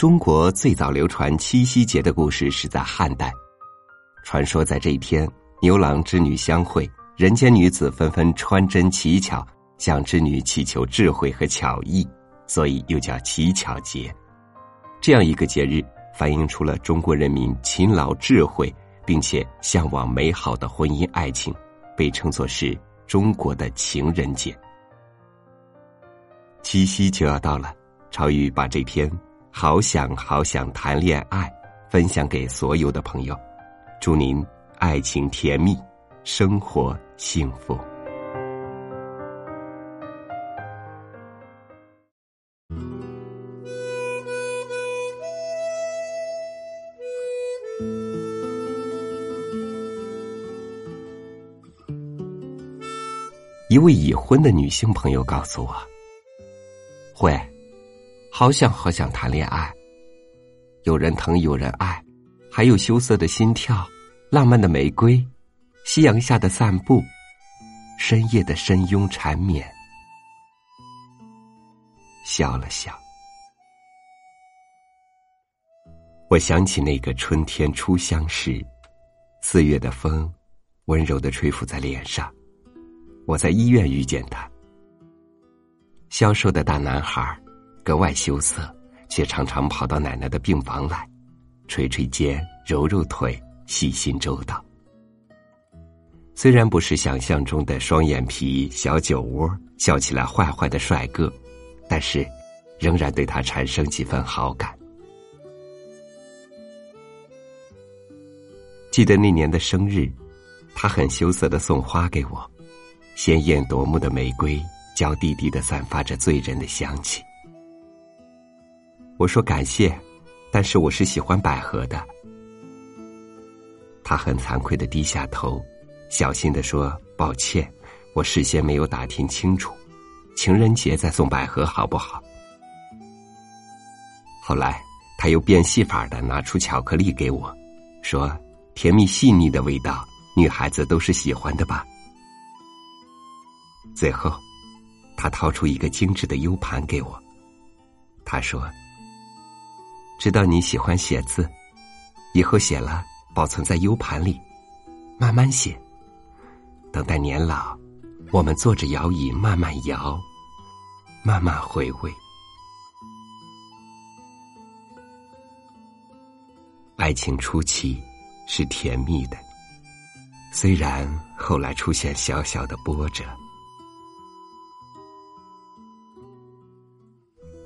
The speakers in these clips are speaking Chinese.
中国最早流传七夕节的故事是在汉代。传说在这一天，牛郎织女相会，人间女子纷纷穿针乞巧，向织女祈求智慧和巧艺，所以又叫乞巧节。这样一个节日，反映出了中国人民勤劳智慧，并且向往美好的婚姻爱情，被称作是中国的情人节。七夕就要到了，朝雨把这篇。好想好想谈恋爱，分享给所有的朋友，祝您爱情甜蜜，生活幸福。一位已婚的女性朋友告诉我：“会。”好想好想谈恋爱，有人疼有人爱，还有羞涩的心跳，浪漫的玫瑰，夕阳下的散步，深夜的深拥缠绵。笑了笑，我想起那个春天初相识，四月的风温柔的吹拂在脸上，我在医院遇见他，消瘦的大男孩格外羞涩，却常常跑到奶奶的病房来，捶捶肩，揉揉腿，细心周到。虽然不是想象中的双眼皮、小酒窝，笑起来坏坏的帅哥，但是仍然对他产生几分好感。记得那年的生日，他很羞涩的送花给我，鲜艳夺目的玫瑰，娇滴滴的散发着醉人的香气。我说感谢，但是我是喜欢百合的。他很惭愧的低下头，小心的说：“抱歉，我事先没有打听清楚，情人节再送百合好不好？”后来他又变戏法的拿出巧克力给我，说：“甜蜜细腻的味道，女孩子都是喜欢的吧。”最后，他掏出一个精致的 U 盘给我，他说。知道你喜欢写字，以后写了保存在 U 盘里，慢慢写。等待年老，我们坐着摇椅慢慢摇，慢慢回味。爱情初期是甜蜜的，虽然后来出现小小的波折。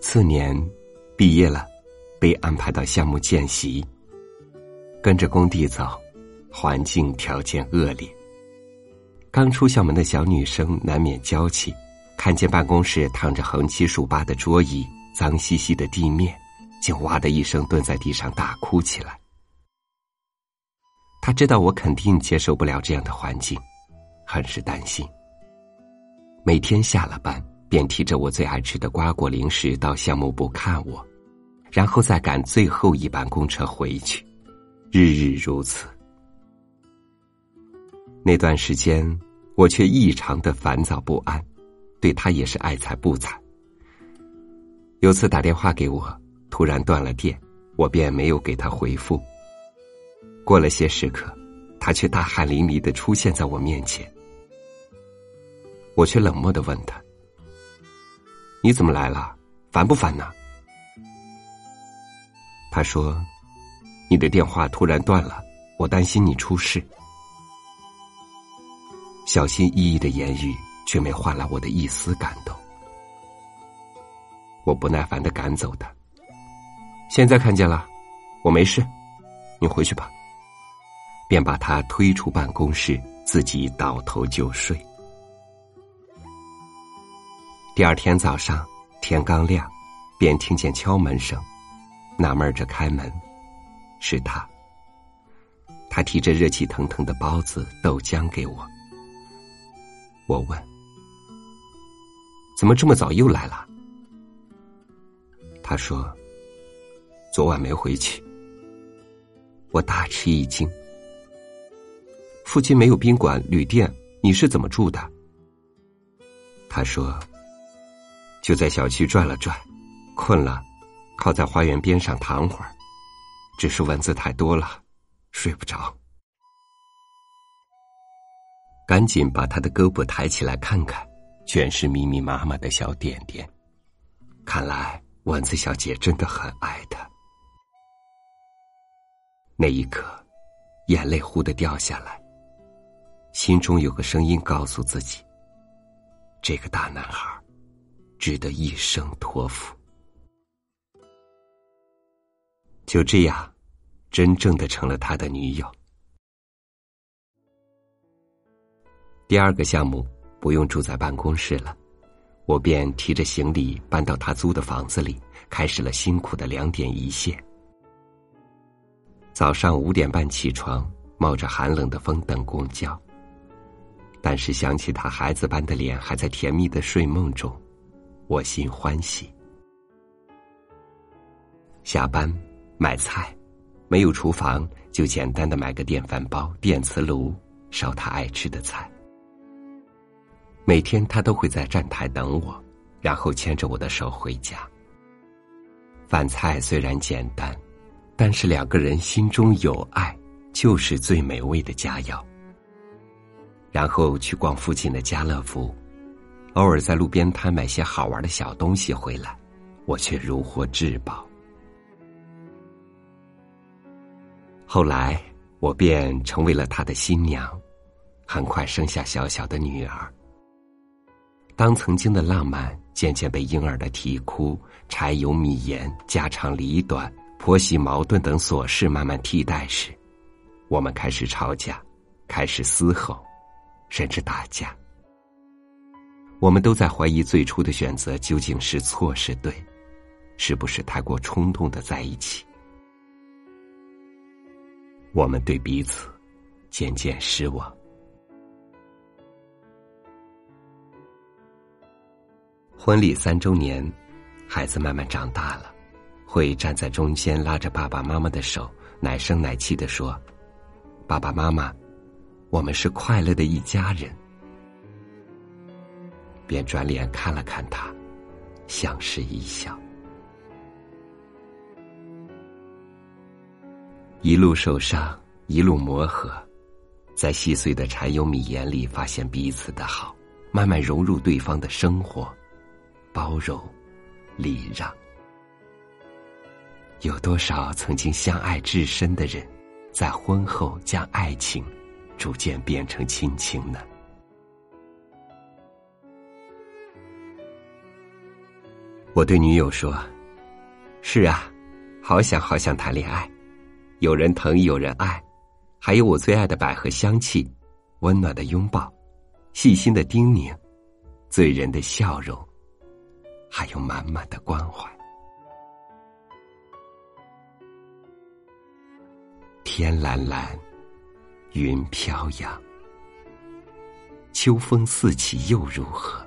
次年毕业了。被安排到项目见习，跟着工地走，环境条件恶劣。刚出校门的小女生难免娇气，看见办公室躺着横七竖八的桌椅、脏兮兮的地面，就哇的一声蹲在地上大哭起来。他知道我肯定接受不了这样的环境，很是担心。每天下了班，便提着我最爱吃的瓜果零食到项目部看我。然后再赶最后一班公车回去，日日如此。那段时间，我却异常的烦躁不安，对他也是爱睬不睬。有次打电话给我，突然断了电，我便没有给他回复。过了些时刻，他却大汗淋漓的出现在我面前，我却冷漠的问他：“你怎么来了？烦不烦呢？”他说：“你的电话突然断了，我担心你出事。”小心翼翼的言语却没换来我的一丝感动。我不耐烦的赶走他。现在看见了，我没事，你回去吧。便把他推出办公室，自己倒头就睡。第二天早上天刚亮，便听见敲门声。纳闷着开门，是他。他提着热气腾腾的包子、豆浆给我。我问：“怎么这么早又来了？”他说：“昨晚没回去。”我大吃一惊。附近没有宾馆、旅店，你是怎么住的？他说：“就在小区转了转，困了。”靠在花园边上躺会儿。只是蚊子太多了，睡不着。赶紧把他的胳膊抬起来看看，全是密密麻麻的小点点。看来蚊子小姐真的很爱他。那一刻，眼泪忽的掉下来。心中有个声音告诉自己：这个大男孩，值得一生托付。就这样，真正的成了他的女友。第二个项目不用住在办公室了，我便提着行李搬到他租的房子里，开始了辛苦的两点一线。早上五点半起床，冒着寒冷的风等公交。但是想起他孩子般的脸还在甜蜜的睡梦中，我心欢喜。下班买菜，没有厨房，就简单的买个电饭煲、电磁炉，烧他爱吃的菜。每天他都会在站台等我，然后牵着我的手回家。饭菜虽然简单。但是两个人心中有爱，就是最美味的佳肴。然后去逛附近的家乐福，偶尔在路边摊买些好玩的小东西回来，我却如获至宝。后来我便成为了他的新娘，很快生下小小的女儿。当曾经的浪漫渐渐被婴儿的啼哭、柴油米盐、家长里短。婆媳矛盾等琐事慢慢替代时，我们开始吵架，开始嘶吼，甚至打架。我们都在怀疑最初的选择究竟是错是对，是不是太过冲动的在一起？我们对彼此渐渐失望。婚礼三周年，孩子慢慢长大了。会站在中间拉着爸爸妈妈的手，奶声奶气的说：“爸爸妈妈，我们是快乐的一家人。”便转脸看了看他，相视一笑。一路受伤，一路磨合，在细碎的柴油米盐里发现彼此的好，慢慢融入对方的生活，包容，礼让。有多少曾经相爱至深的人，在婚后将爱情逐渐变成亲情呢？我对女友说：“是啊，好想好想谈恋爱，有人疼，有人爱，还有我最爱的百合香气，温暖的拥抱，细心的叮咛，醉人的笑容，还有满满的关怀。”天蓝蓝，云飘扬，秋风四起又如何？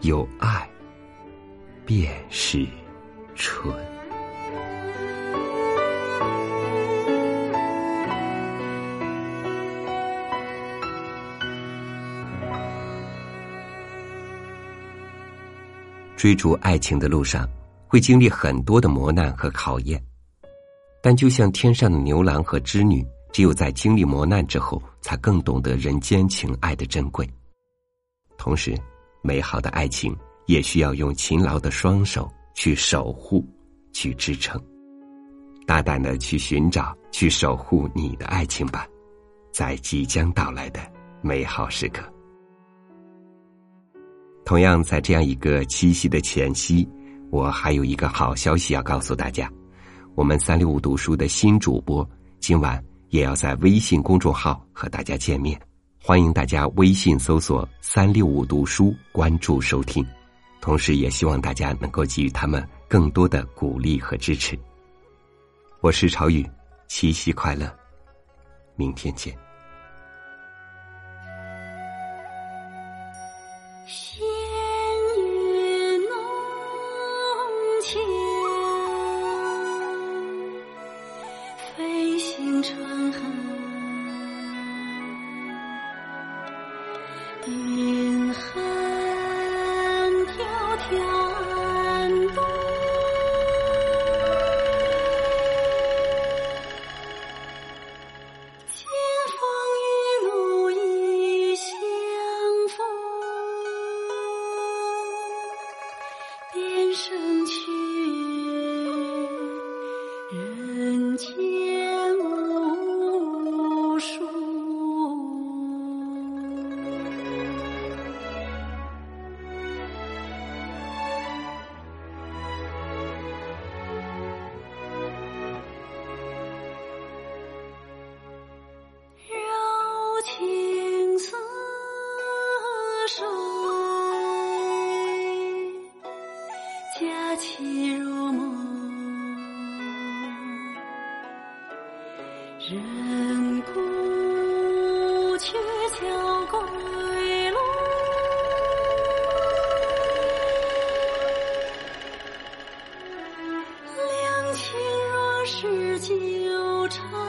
有爱，便是春。追逐爱情的路上，会经历很多的磨难和考验。但就像天上的牛郎和织女，只有在经历磨难之后，才更懂得人间情爱的珍贵。同时，美好的爱情也需要用勤劳的双手去守护、去支撑。大胆的去寻找、去守护你的爱情吧，在即将到来的美好时刻。同样，在这样一个七夕的前夕，我还有一个好消息要告诉大家。我们三六五读书的新主播今晚也要在微信公众号和大家见面，欢迎大家微信搜索“三六五读书”关注收听，同时也希望大家能够给予他们更多的鼓励和支持。我是朝雨，七夕快乐，明天见。云海水，佳期如梦，人故鹊桥归路，两情若是久长